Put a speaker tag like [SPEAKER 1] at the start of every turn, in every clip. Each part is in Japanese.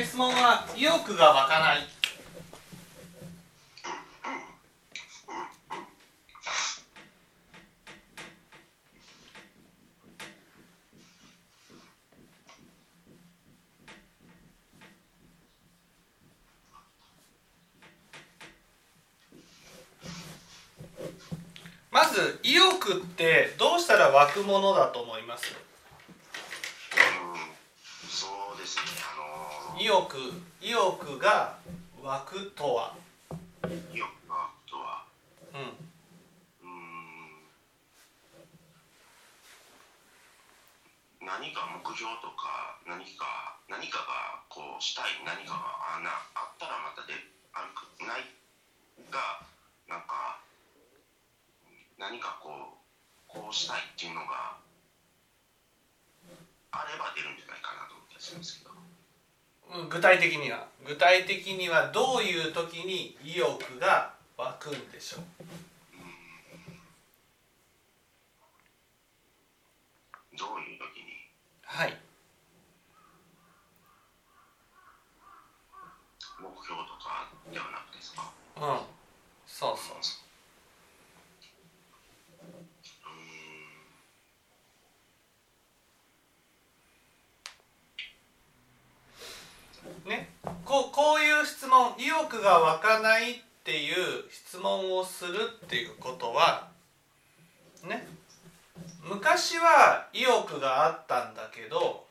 [SPEAKER 1] はい質問は意欲が湧かない。まず意欲ってどうしたら湧くものだと思います
[SPEAKER 2] うんそうですねあの
[SPEAKER 1] 意欲意欲が湧くとは？
[SPEAKER 2] 意欲がとは？
[SPEAKER 1] うん。
[SPEAKER 2] うーん。何か目標とか何か何かがこうしたい何かがあなあったらまたであるかないがなんか何かこうこうしたいっていうのがあれば出るんじゃないかなと思ったりするんですけど。
[SPEAKER 1] うん具体的には。具体的にはどういう時に意欲が湧くんでしょう？
[SPEAKER 2] どういう時に？
[SPEAKER 1] はい。
[SPEAKER 2] 目標とかではなくですか？
[SPEAKER 1] うんそうそう
[SPEAKER 2] う
[SPEAKER 1] ねこうこういう質問意欲が湧かないっていう質問をするっていうことはね。昔は意欲があったんだけど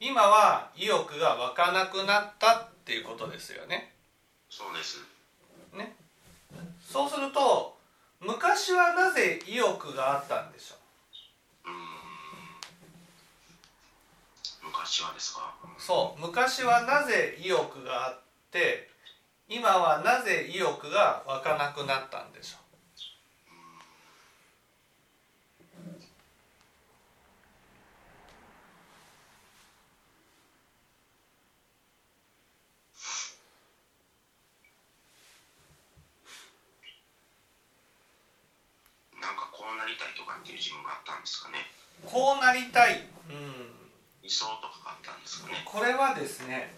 [SPEAKER 1] 今は意欲が湧かなくなったっていうことですよね。
[SPEAKER 2] そうです。
[SPEAKER 1] ね。そうすると昔はなぜ意欲があったんでしょ
[SPEAKER 2] う？昔はですか？
[SPEAKER 1] うそう。昔はなぜ意欲があって今はなぜ意欲が湧かなくなったんでしょ
[SPEAKER 2] なんかこうなりたいとかっていう自分があったんですかね。
[SPEAKER 1] うこうなりたい、うん、
[SPEAKER 2] 理想とかがあったんですかね。
[SPEAKER 1] これはですね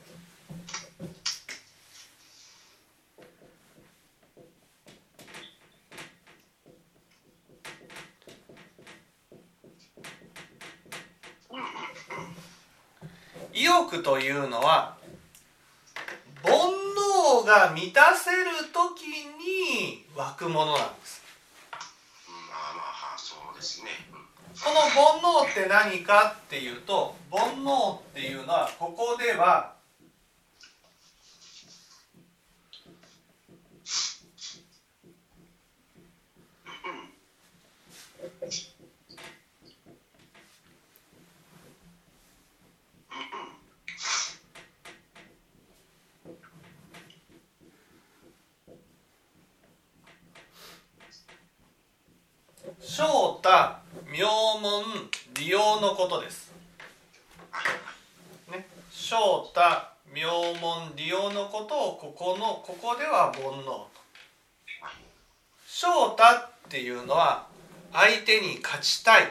[SPEAKER 1] 意欲というのは煩悩が満たせる時に湧くものなんです。
[SPEAKER 2] うんまあまあはそうですね。うん
[SPEAKER 1] この煩悩って何かっていうと煩悩っていうのはここでは正太妙門利用のことです。ね、正太妙門利用のことをここのここでは煩悩と。正太っていうのは相手に勝ちたい。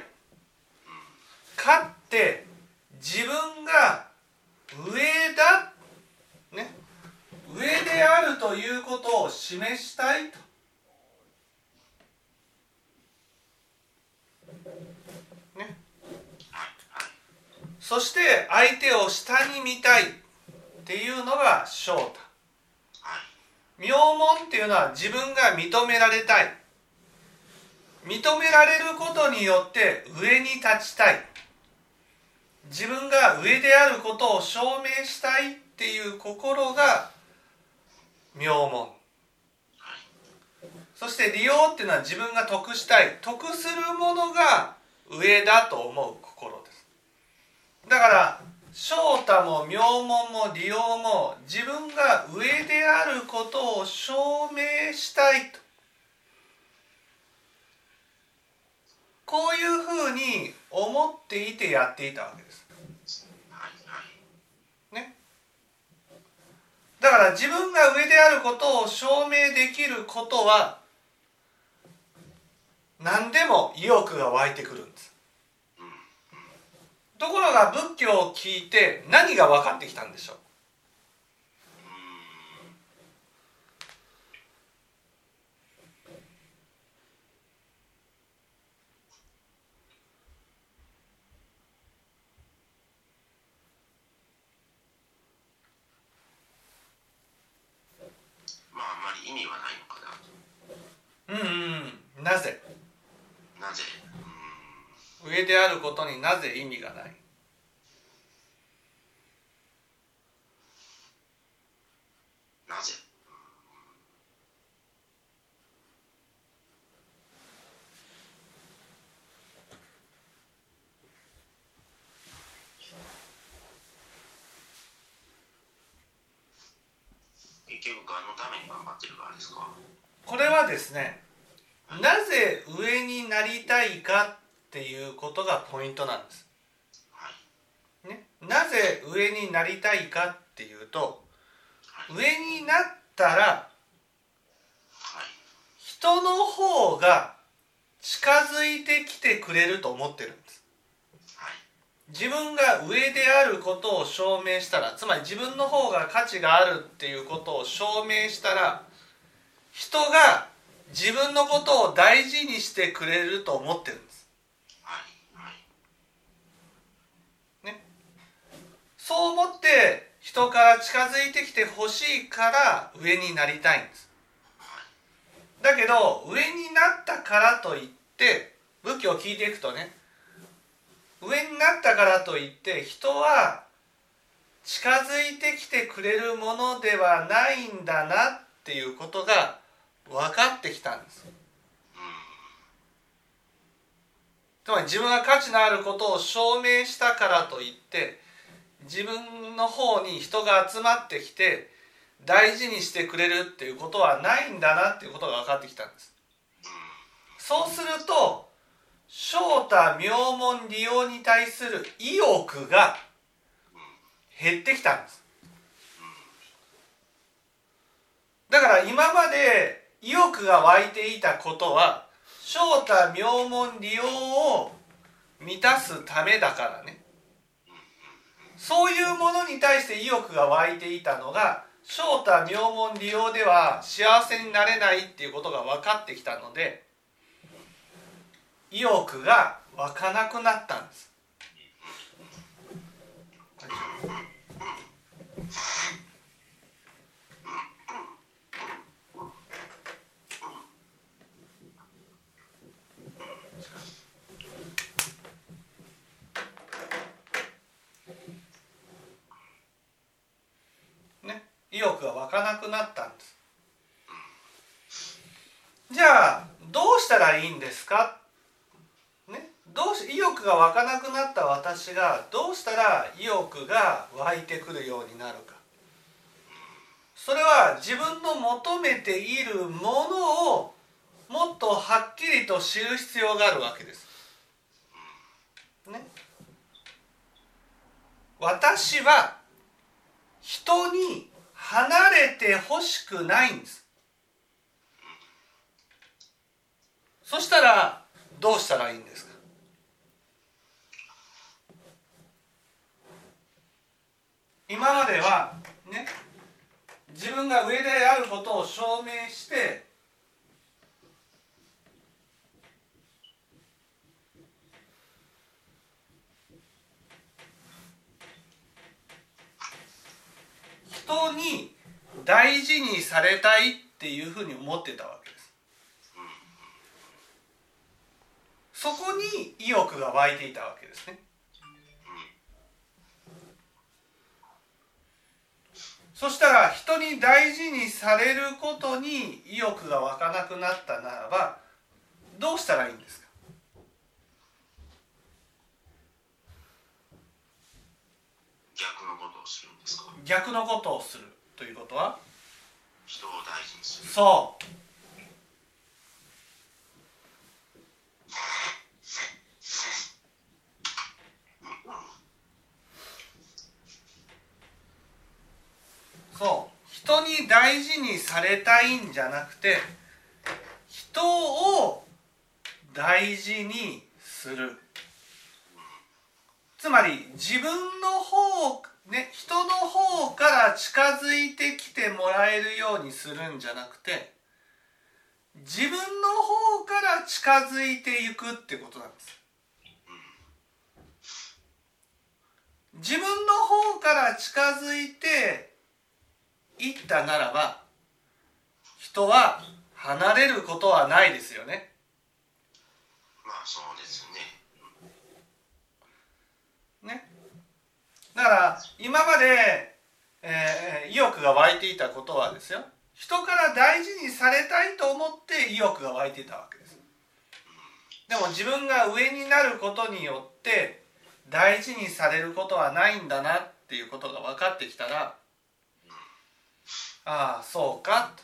[SPEAKER 1] 勝って自分が上だ、ね、上であるということを示したいと。そして相手を下に見たいっていうのが正太名門っていうのは自分が認められたい。認められることによって上に立ちたい。自分が上であることを証明したいっていう心が名門。そして利用っていうのは自分が得したい。得するものが上だと思う心。だから正太も名門も利用も自分が上であることを証明したいと。こういうふうに思っていてやっていたわけです。ね。だから自分が上であることを証明できることは何でも意欲が湧いてくるんです。ところが仏教を聞いて何が分かってきたんでしょう？まああんまり意味はないのか
[SPEAKER 2] な。うん、う
[SPEAKER 1] ん、なぜ？であることになぜ意味がない
[SPEAKER 2] ーんなぜ結局がのために頑張ってるからですか
[SPEAKER 1] これはですねなぜ上になりたいかっていうことがポイントなんです。
[SPEAKER 2] はい。
[SPEAKER 1] ね、なぜ上になりたいかっていうと
[SPEAKER 2] はい。
[SPEAKER 1] 上になったら
[SPEAKER 2] はい。
[SPEAKER 1] 人の方が近づいてきてくれると思ってるんです。
[SPEAKER 2] はい。
[SPEAKER 1] 自分が上であることを証明したらつまり自分の方が価値があるっていうことを証明したら人が自分のことを大事にしてくれると思ってるんです。
[SPEAKER 2] はいはい
[SPEAKER 1] そう思って人から近づいてきてほしいから上になりたいんです。だけど上になったからといって仏教を聞いていくとね上になったからといって人は近づいてきてくれるものではないんだなっていうことが分かってきたんです。つまり自分が価値のあることを証明したからといって自分の方に人が集まってきて大事にしてくれるっていうことはないんだなっていうことが分かってきたんです。そうすると正太名門利用に対する意欲が減ってきたんです。だから今まで意欲が湧いていたことは正太名門利用を満たすためだからねそういうものに対して意欲が湧いていたのが正太名門利用では幸せになれないっていうことが分かってきたので意欲が湧かなくなったんです。ね、意欲が湧かなくなったんです。じゃあどうしたらいいんですか、ね、どうし意欲が湧かなくなった私がどうしたら意欲が湧いてくるようになるかそれは自分の求めているものをもっとはっきりと知る必要があるわけです。ね、私は人に離れてほしくないんです。そしたらどうしたらいいんですか？今まではね自分が上であることを証明して人に大事にされたいっていうふうに思ってたわけです。そこに意欲が湧いていたわけですね。そしたら人に大事にされることに意欲が湧かなくなったならばどうしたらいいんですか
[SPEAKER 2] 逆のことをするんですか？
[SPEAKER 1] 逆のことをするということは？
[SPEAKER 2] 人を大事にする。
[SPEAKER 1] そうそう。人に大事にされたいんじゃなくて人を大事にする。つまり自分の方ね人の方から近づいてきてもらえるようにするんじゃなくて自分の方から近づいていくってことなんです。自分の方から近づいていったならば人は離れることはないですよね。
[SPEAKER 2] まあそうですね
[SPEAKER 1] ねだから今まで、えー意欲が湧いていたことはですよ。人から大事にされたいと思って意欲が湧いていたわけです。でも自分が上になることによって大事にされることはないんだなっていうことが分かってきたらああそうか。と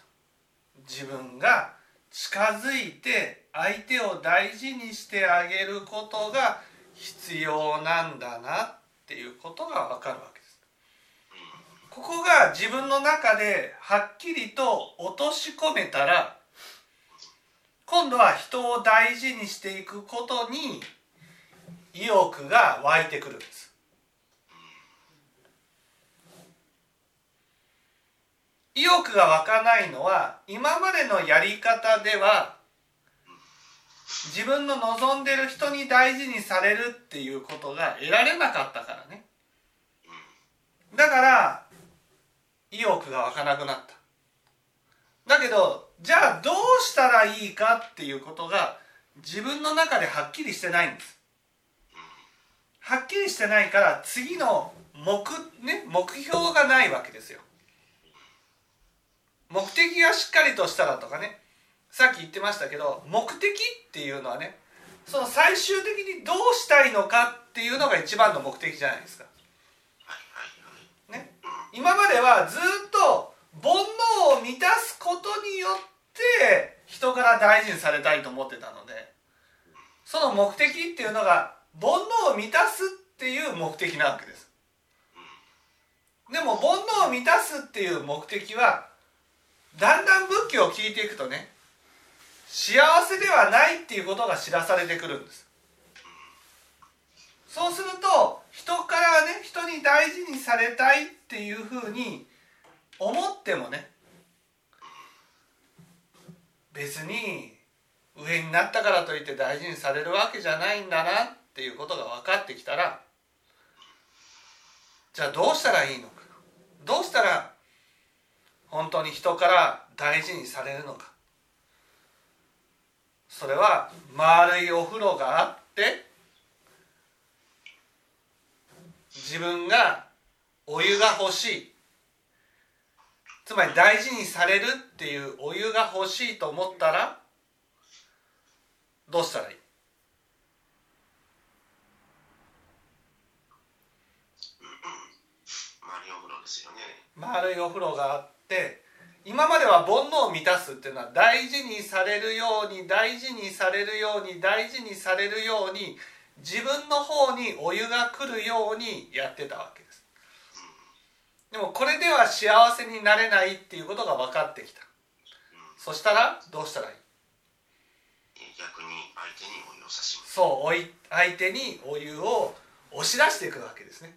[SPEAKER 1] 自分が近づいて相手を大事にしてあげることが必要なんだな。ってていうことが分かるわけです。ここが自分の中ではっきりと落とし込めたら今度は人を大事にしていくことに意欲が湧いてくるんです。意欲が湧かないのは今までのやり方では自分の望んでる人に大事にされるっていうことが得られなかったからね。だから意欲が湧かなくなった。だけどじゃあどうしたらいいかっていうことが自分の中ではっきりしてないんです。はっきりしてないから次の目,、ね、目標がないわけですよ。目的がしっかりとしたらとかねさっき言ってましたけど目的っていうのはねその最終的にどうしたいのかっていうのが一番の目的じゃないですか。ね、今まではずっと煩悩を満たすことによって人から大事にされたいと思ってたのでその目的っていうのが煩悩を満たすっていう目的なわけです。でも煩悩を満たすっていう目的はだんだん仏教を聞いていくとね幸せではないっていうことが知らされてくるんです。そうすると人からね人に大事にされたいっていうふうに思ってもね別に上になったからといって大事にされるわけじゃないんだなっていうことが分かってきたらじゃあどうしたらいいのか。どうしたら本当に人から大事にされるのか。それは丸いお風呂があって自分がお湯が欲しい。つまり大事にされるっていうお湯が欲しいと思ったらどうしたらいい？丸いお風呂があって今までは煩悩を満たすっていうのは大事にされるように大事にされるように大事にされるように自分の方にお湯が来るようにやってたわけです。でもこれでは幸せになれないっていうことが分かってきた。そしたらどうしたらいい？
[SPEAKER 2] 逆に相手にお湯を差し
[SPEAKER 1] そう相手にお湯を押し出していくわけですね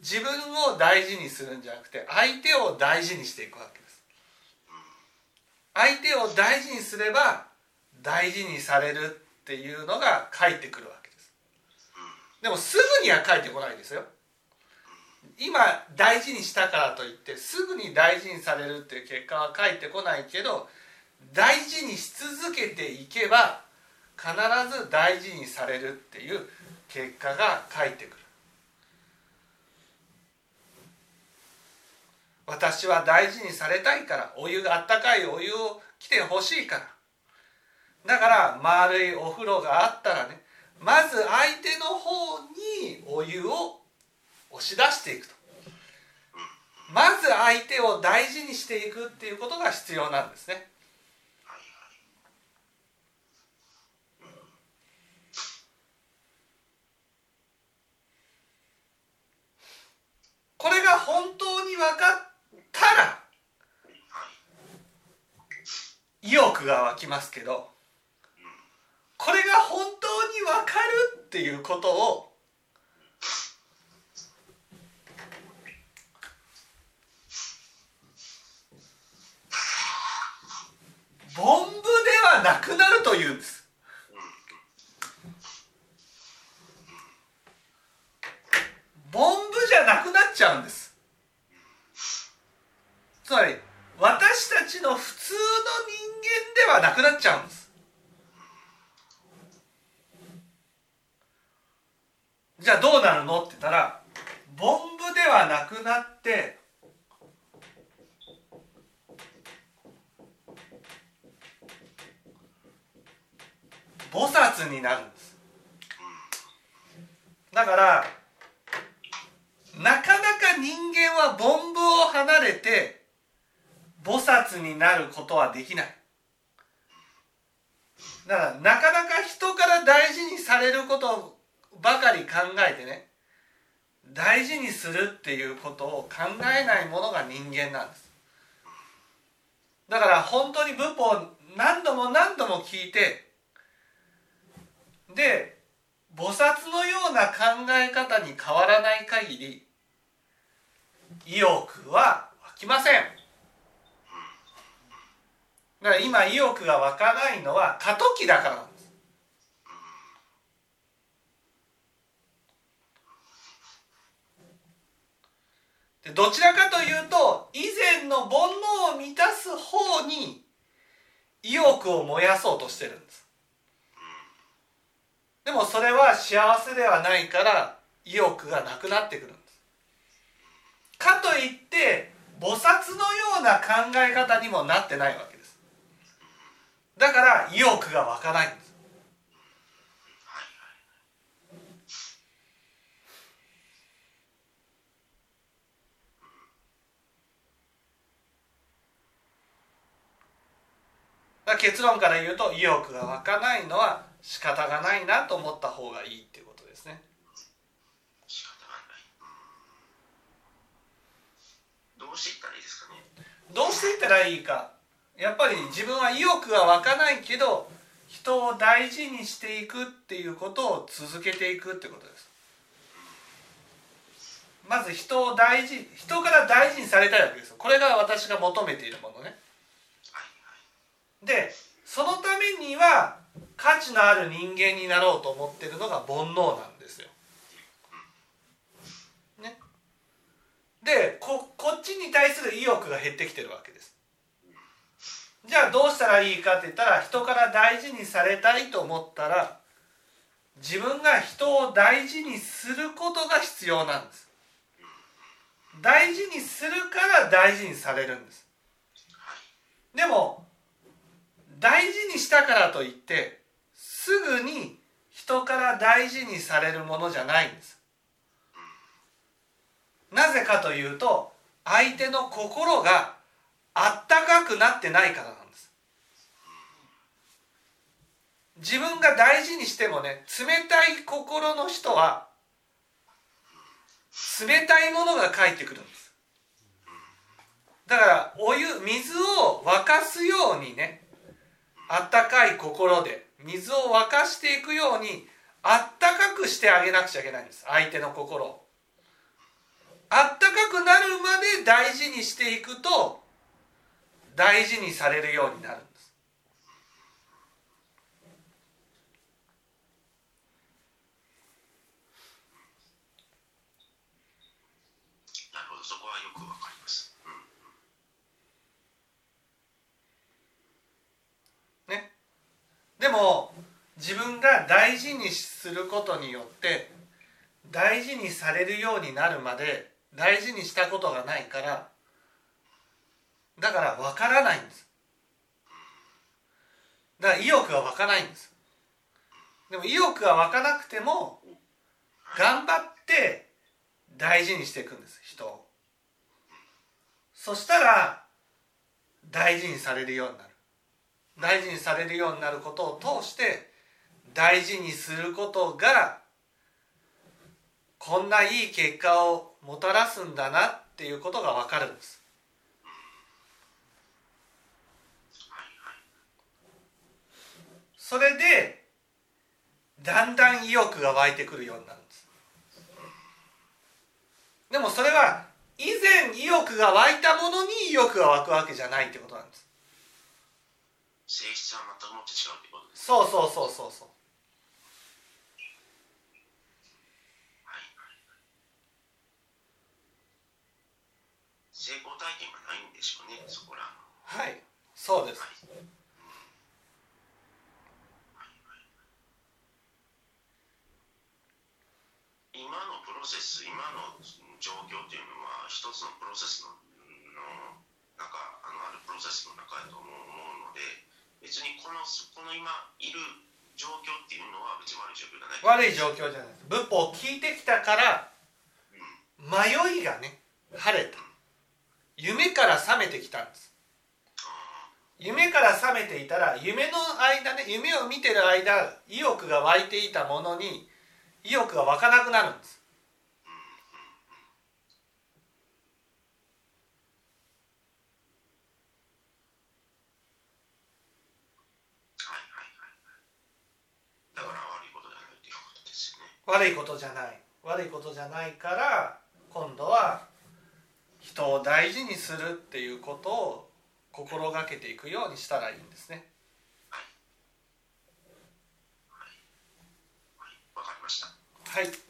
[SPEAKER 1] 自分を大事にするんじゃなくて相手を大事にしていくわけです。相手を大事にすれば大事にされるっていうのが返ってくるわけです。でもすぐには返ってこないですよ。今大事にしたからといってすぐに大事にされるっていう結果は返ってこないけど大事にし続けていけば必ず大事にされるっていう結果が返ってくる。私は大事にされたいからお湯があったかいお湯を来てほしいから。だから丸いお風呂があったらねまず相手の方にお湯を押し出していくと。まず相手を大事にしていくっていうことが必要なんですね。これが本当に分かったら
[SPEAKER 2] はい
[SPEAKER 1] 意欲が湧きますけどこれが本当に分かるっていうことを凡夫ではなくなるというんです。凡夫じゃなくなっちゃうんです。つまり私たちの普通の人間ではなくなっちゃうんです。じゃあどうなるのって言ったら凡夫ではなくなって菩薩になるんです。だからなかなか人間は凡夫を離れて菩薩になることはできない。だからなかなか人から大事にされることばかり考えてね大事にするっていうことを考えないものが人間なんです。だから本当に仏法を何度も何度も聞いてで菩薩のような考え方に変わらない限り意欲は湧きません。だから今意欲が湧かないのは過渡期だからなんです。でどちらかというと以前の煩悩を満たす方に意欲を燃やそうとしてるんです。でもそれは幸せではないから意欲がなくなってくるんです。かといって菩薩のような考え方にもなってないわけ。ですだから意欲が湧かないんです。結論から言うと意欲が湧かないのは仕方がないなと思った方がいいっていうことですね。
[SPEAKER 2] どうしていったらいいですかね。
[SPEAKER 1] どうしていったらいいかやっぱり自分は意欲が湧かないけど人を大事にしていくっていうことを続けていくってことですまず人を大事人から大事にされたいわけですこれが私が求めているものねでそのためには価値のある人間になろうと思ってるのが煩悩なんですよ。ね。でここっちに対する意欲が減ってきてるわけです。じゃあどうしたらいいかって言ったら人から大事にされたいと思ったら自分が人を大事にすることが必要なんです。大事にするから大事にされるんです。でも大事にしたからといってすぐに人から大事にされるものじゃないんですなぜかというと相手の心があったかくなってないからなんです。自分が大事にしてもね冷たい心の人は冷たいものが返ってくるんです。だからお湯水を沸かすようにねあったかい心で水を沸かしていくようにあったかくしてあげなくちゃいけないんです。相手の心を。あったかくなるまで大事にしていくと大事にされるようになるんです。
[SPEAKER 2] なるほどそこはよくわかります、うん、
[SPEAKER 1] ね。でも自分が大事にすることによって大事にされるようになるまで大事にしたことがないからだから分からないんです。だから意欲が湧かないんです。でも意欲が湧かなくても頑張って大事にしていくんです人を。そしたら大事にされるようになる。大事にされるようになることを通して大事にすることがこんないい結果をもたらすんだなっていうことが分かるんです。それでだんだん意欲が湧いてくるようになるんです。でもそれは以前意欲が湧いたものに意欲が湧くわけじゃないってことなんです。
[SPEAKER 2] 性質は全くもって違うってことです
[SPEAKER 1] そうそうそうそうそう。
[SPEAKER 2] 成功体験がないんでしょうねそこら。
[SPEAKER 1] はい。そうです。
[SPEAKER 2] はい今のプロセス今の状況っていうのは一つのプロセスののなんかあのあるプロセスの中だと思うので別にこのこの今いる状況っていうのは別に悪い状況じゃない。
[SPEAKER 1] 悪い状況じゃない。仏法を聞いてきたから迷いがね晴れた。夢から覚めてきたんです。夢から覚めていたら夢の間ね夢を見てる間意欲が湧いていたものに意欲が湧かなくなるんです
[SPEAKER 2] はいはいはいだから悪いことじゃないっていうことですよね
[SPEAKER 1] 悪いことじゃない。悪いことじゃないから今度は人を大事にするっていうことを心がけていくようにしたらいいんですね。
[SPEAKER 2] わかりました。
[SPEAKER 1] はい